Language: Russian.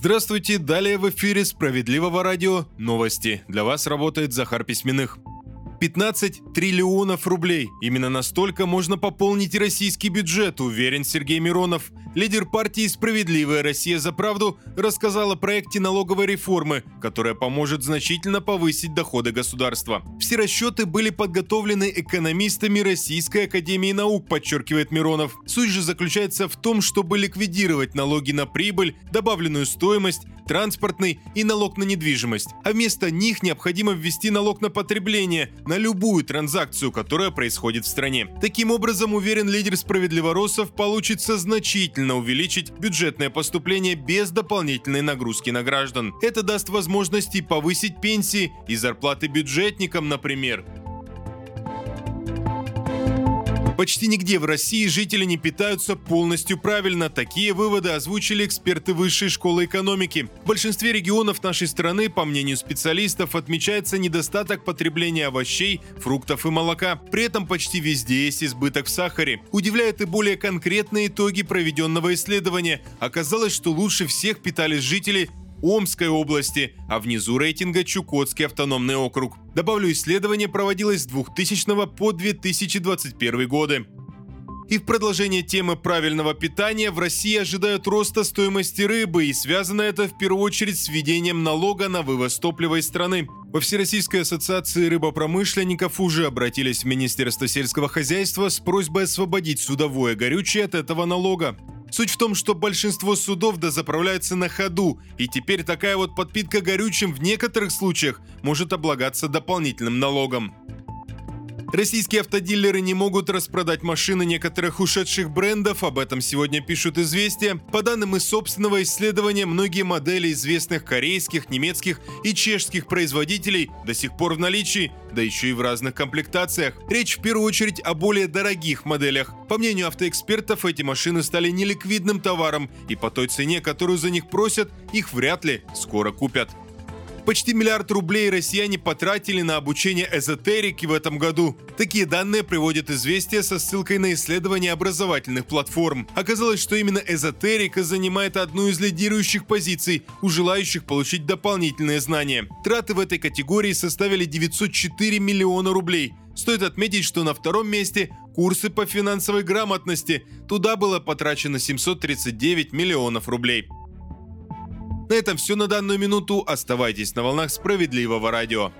Здравствуйте, далее в эфире Справедливого радио новости. Для вас работает Захар Письменных. 15 триллионов рублей. Именно настолько можно пополнить российский бюджет, уверен Сергей Миронов. Лидер партии «Справедливая Россия за правду» рассказал о проекте налоговой реформы, которая поможет значительно повысить доходы государства. Все расчеты были подготовлены экономистами Российской Академии Наук, подчеркивает Миронов. Суть же заключается в том, чтобы ликвидировать налоги на прибыль, добавленную стоимость, транспортный и налог на недвижимость. А вместо них необходимо ввести налог на потребление, на любую транзакцию, которая происходит в стране. Таким образом, уверен лидер справедливоросов, получится значительно увеличить бюджетное поступление без дополнительной нагрузки на граждан. Это даст возможности повысить пенсии и зарплаты бюджетникам, например. Почти нигде в России жители не питаются полностью правильно. Такие выводы озвучили эксперты Высшей школы экономики. В большинстве регионов нашей страны, по мнению специалистов, отмечается недостаток потребления овощей, фруктов и молока. При этом почти везде есть избыток в сахаре. Удивляют и более конкретные итоги проведенного исследования. Оказалось, что лучше всех питались жители Омской области, а внизу рейтинга Чукотский автономный округ. Добавлю, исследование проводилось с 2000 по 2021 годы. И в продолжение темы правильного питания в России ожидают роста стоимости рыбы, и связано это в первую очередь с введением налога на вывоз топлива из страны. Во Всероссийской ассоциации рыбопромышленников уже обратились в Министерство сельского хозяйства с просьбой освободить судовое горючее от этого налога. Суть в том, что большинство судов дозаправляются на ходу, и теперь такая вот подпитка горючим в некоторых случаях может облагаться дополнительным налогом. Российские автодилеры не могут распродать машины некоторых ушедших брендов, об этом сегодня пишут «Известия». По данным из собственного исследования, многие модели известных корейских, немецких и чешских производителей до сих пор в наличии, да еще и в разных комплектациях. Речь в первую очередь о более дорогих моделях. По мнению автоэкспертов, эти машины стали неликвидным товаром, и по той цене, которую за них просят, их вряд ли скоро купят. Почти миллиард рублей россияне потратили на обучение эзотерики в этом году. Такие данные приводят известия со ссылкой на исследования образовательных платформ. Оказалось, что именно эзотерика занимает одну из лидирующих позиций у желающих получить дополнительные знания. Траты в этой категории составили 904 миллиона рублей. Стоит отметить, что на втором месте курсы по финансовой грамотности. Туда было потрачено 739 миллионов рублей. На этом все на данную минуту. Оставайтесь на волнах справедливого радио.